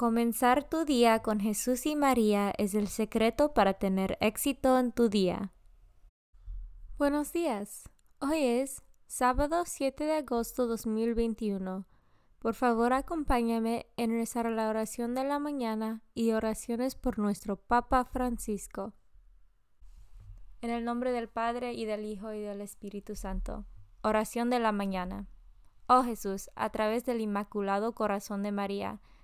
Comenzar tu día con Jesús y María es el secreto para tener éxito en tu día. Buenos días. Hoy es sábado 7 de agosto 2021. Por favor, acompáñame en rezar la oración de la mañana y oraciones por nuestro Papa Francisco. En el nombre del Padre y del Hijo y del Espíritu Santo. Oración de la mañana. Oh Jesús, a través del Inmaculado Corazón de María,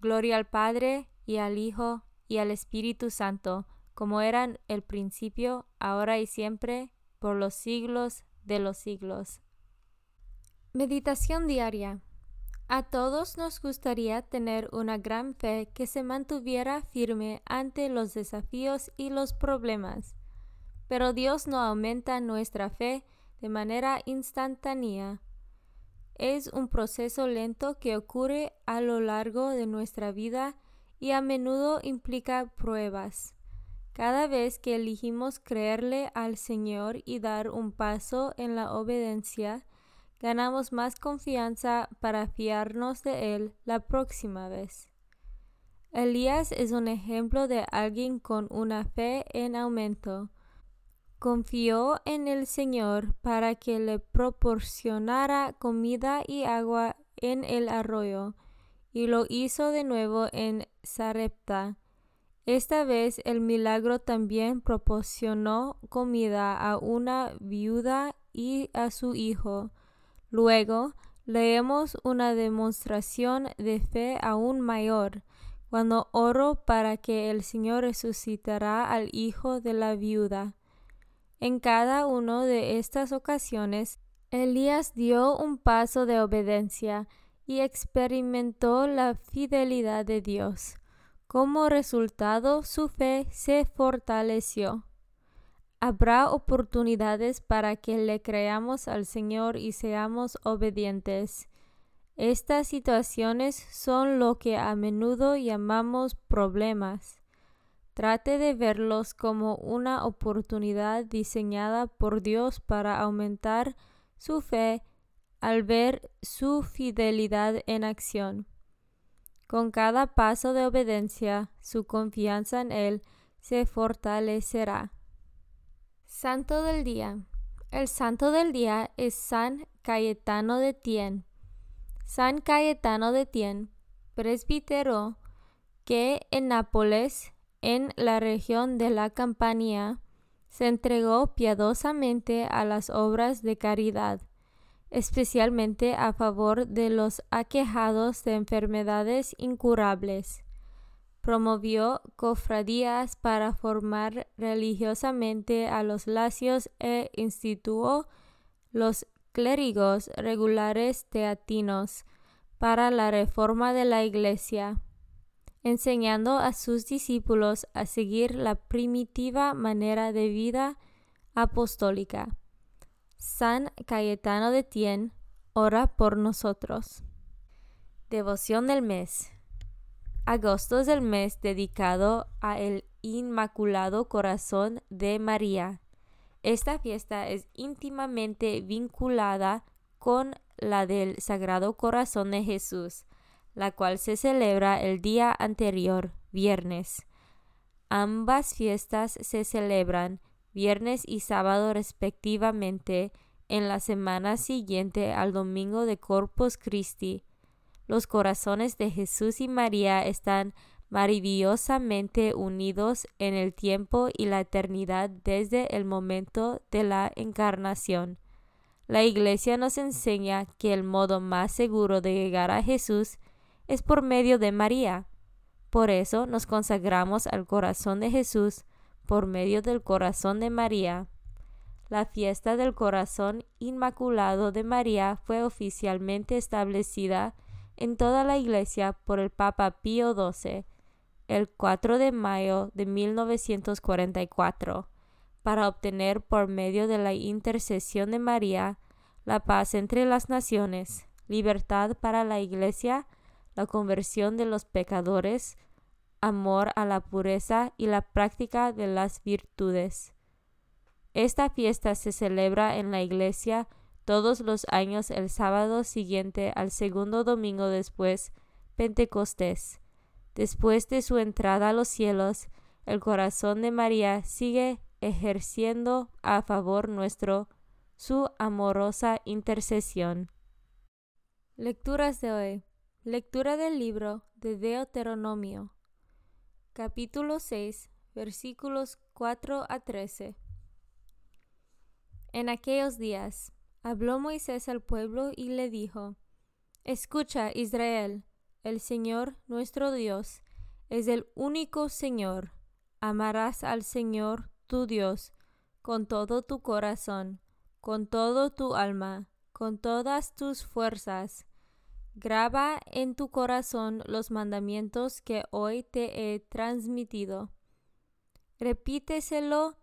Gloria al Padre y al Hijo y al Espíritu Santo, como eran el principio, ahora y siempre, por los siglos de los siglos. Meditación diaria. A todos nos gustaría tener una gran fe que se mantuviera firme ante los desafíos y los problemas, pero Dios no aumenta nuestra fe de manera instantánea es un proceso lento que ocurre a lo largo de nuestra vida y a menudo implica pruebas. Cada vez que elegimos creerle al Señor y dar un paso en la obediencia, ganamos más confianza para fiarnos de Él la próxima vez. Elías es un ejemplo de alguien con una fe en aumento, confió en el Señor para que le proporcionara comida y agua en el arroyo, y lo hizo de nuevo en Sarepta. Esta vez el milagro también proporcionó comida a una viuda y a su hijo. Luego leemos una demostración de fe aún mayor, cuando oro para que el Señor resucitará al hijo de la viuda. En cada una de estas ocasiones, Elías dio un paso de obediencia y experimentó la fidelidad de Dios. Como resultado, su fe se fortaleció. Habrá oportunidades para que le creamos al Señor y seamos obedientes. Estas situaciones son lo que a menudo llamamos problemas. Trate de verlos como una oportunidad diseñada por Dios para aumentar su fe al ver su fidelidad en acción. Con cada paso de obediencia, su confianza en Él se fortalecerá. Santo del Día. El santo del día es San Cayetano de Tien. San Cayetano de Tien, presbítero, que en Nápoles en la región de la Campania, se entregó piadosamente a las obras de caridad, especialmente a favor de los aquejados de enfermedades incurables. promovió cofradías para formar religiosamente a los lacios e instituyó los clérigos regulares teatinos para la reforma de la Iglesia, enseñando a sus discípulos a seguir la primitiva manera de vida apostólica. San Cayetano de Tien, ora por nosotros. Devoción del mes. Agosto es el mes dedicado a el Inmaculado Corazón de María. Esta fiesta es íntimamente vinculada con la del Sagrado Corazón de Jesús, la cual se celebra el día anterior, viernes. Ambas fiestas se celebran viernes y sábado respectivamente en la semana siguiente al domingo de Corpus Christi. Los corazones de Jesús y María están maravillosamente unidos en el tiempo y la eternidad desde el momento de la encarnación. La Iglesia nos enseña que el modo más seguro de llegar a Jesús es por medio de María. Por eso nos consagramos al corazón de Jesús por medio del corazón de María. La fiesta del corazón inmaculado de María fue oficialmente establecida en toda la Iglesia por el Papa Pío XII el 4 de mayo de 1944 para obtener por medio de la intercesión de María la paz entre las naciones, libertad para la Iglesia, la conversión de los pecadores, amor a la pureza y la práctica de las virtudes. Esta fiesta se celebra en la Iglesia todos los años el sábado siguiente al segundo domingo después Pentecostés Después de su entrada a los cielos, el corazón de María sigue ejerciendo a favor nuestro su amorosa intercesión. Lecturas de hoy. Lectura del libro de Deuteronomio. Capítulo 6, versículos 4 a 13. En aquellos días habló Moisés al pueblo y le dijo, Escucha, Israel, el Señor nuestro Dios es el único Señor. Amarás al Señor tu Dios con todo tu corazón, con todo tu alma, con todas tus fuerzas. Graba en tu corazón los mandamientos que hoy te he transmitido. Repíteselo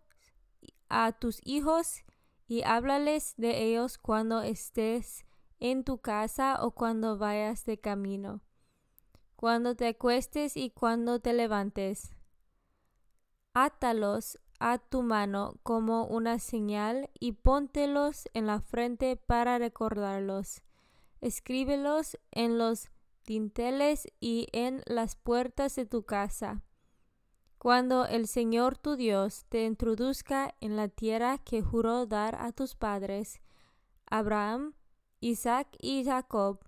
a tus hijos y háblales de ellos cuando estés en tu casa o cuando vayas de camino cuando te acuestes y cuando te levantes. Átalos a tu mano como una señal y póntelos en la frente para recordarlos. Escríbelos en los dinteles y en las puertas de tu casa. Cuando el Señor tu Dios te introduzca en la tierra que juró dar a tus padres, Abraham, Isaac y Jacob,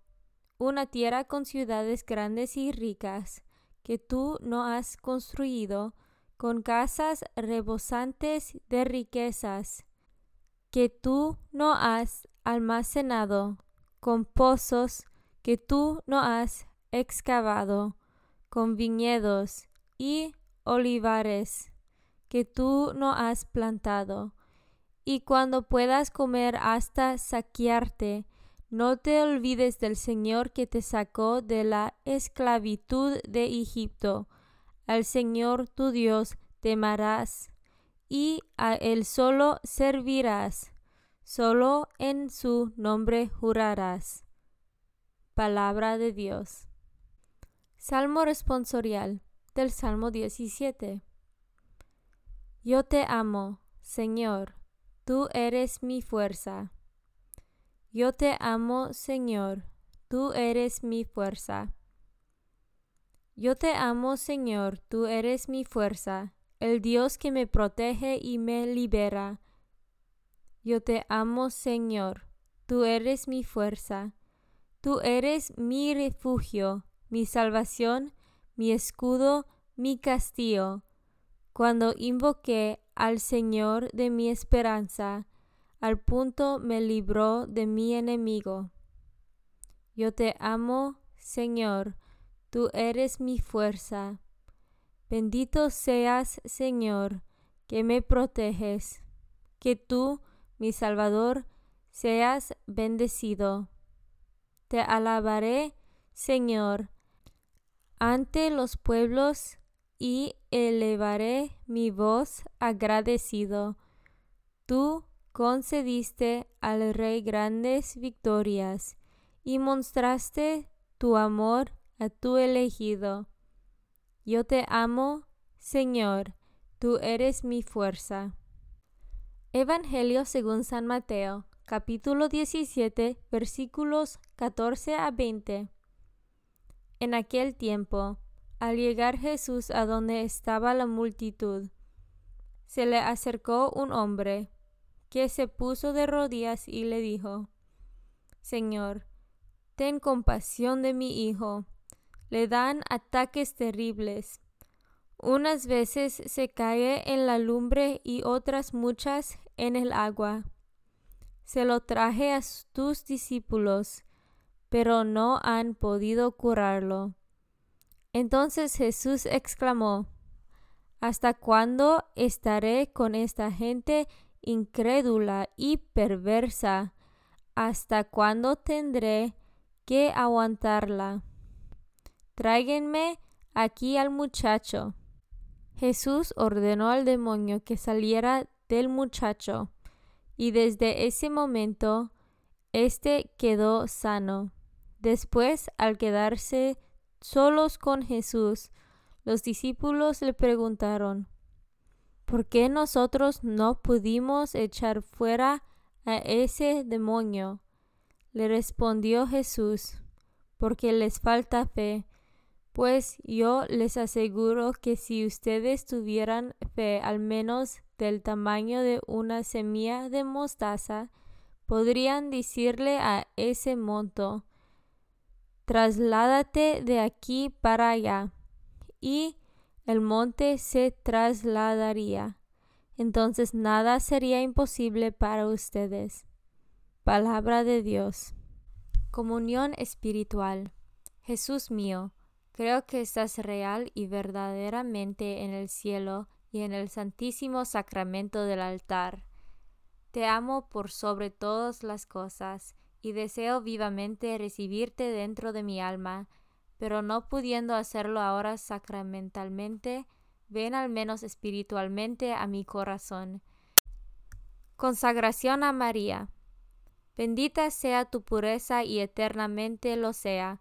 una tierra con ciudades grandes y ricas, que tú no has construido, con casas rebosantes de riquezas, que tú no has almacenado, con pozos que tú no has excavado, con viñedos y olivares que tú no has plantado, y cuando puedas comer hasta saquearte, no te olvides del Señor que te sacó de la esclavitud de Egipto. Al Señor tu Dios temerás y a Él solo servirás. Solo en su nombre jurarás. Palabra de Dios. Salmo responsorial del Salmo 17. Yo te amo, Señor, tú eres mi fuerza. Yo te amo, Señor, tú eres mi fuerza. Yo te amo, Señor, tú eres mi fuerza, el Dios que me protege y me libera. Yo te amo, Señor, tú eres mi fuerza, tú eres mi refugio, mi salvación, mi escudo, mi castillo. Cuando invoqué al Señor de mi esperanza, al punto me libró de mi enemigo. Yo te amo, Señor, tú eres mi fuerza. Bendito seas, Señor, que me proteges, que tú, mi Salvador, seas bendecido. Te alabaré, Señor, ante los pueblos y elevaré mi voz agradecido. Tú concediste al Rey grandes victorias y mostraste tu amor a tu elegido. Yo te amo, Señor, tú eres mi fuerza. Evangelio según San Mateo, capítulo 17, versículos 14 a 20. En aquel tiempo, al llegar Jesús a donde estaba la multitud, se le acercó un hombre que se puso de rodillas y le dijo, Señor, ten compasión de mi hijo. Le dan ataques terribles. Unas veces se cae en la lumbre y otras muchas en el agua. Se lo traje a tus discípulos, pero no han podido curarlo. Entonces Jesús exclamó, ¿Hasta cuándo estaré con esta gente incrédula y perversa? ¿Hasta cuándo tendré que aguantarla? Tráiganme aquí al muchacho. Jesús ordenó al demonio que saliera del muchacho, y desde ese momento éste quedó sano. Después, al quedarse solos con Jesús, los discípulos le preguntaron, ¿por qué nosotros no pudimos echar fuera a ese demonio? Le respondió Jesús, porque les falta fe, pues yo les aseguro que si ustedes tuvieran fe al menos del tamaño de una semilla de mostaza, podrían decirle a ese monto, trasládate de aquí para allá, y el monte se trasladaría. Entonces nada sería imposible para ustedes. Palabra de Dios. Comunión espiritual. Jesús mío, creo que estás real y verdaderamente en el cielo y en el santísimo sacramento del altar. Te amo por sobre todas las cosas y deseo vivamente recibirte dentro de mi alma, pero no pudiendo hacerlo ahora sacramentalmente, ven al menos espiritualmente a mi corazón. Consagración a María. Bendita sea tu pureza y eternamente lo sea,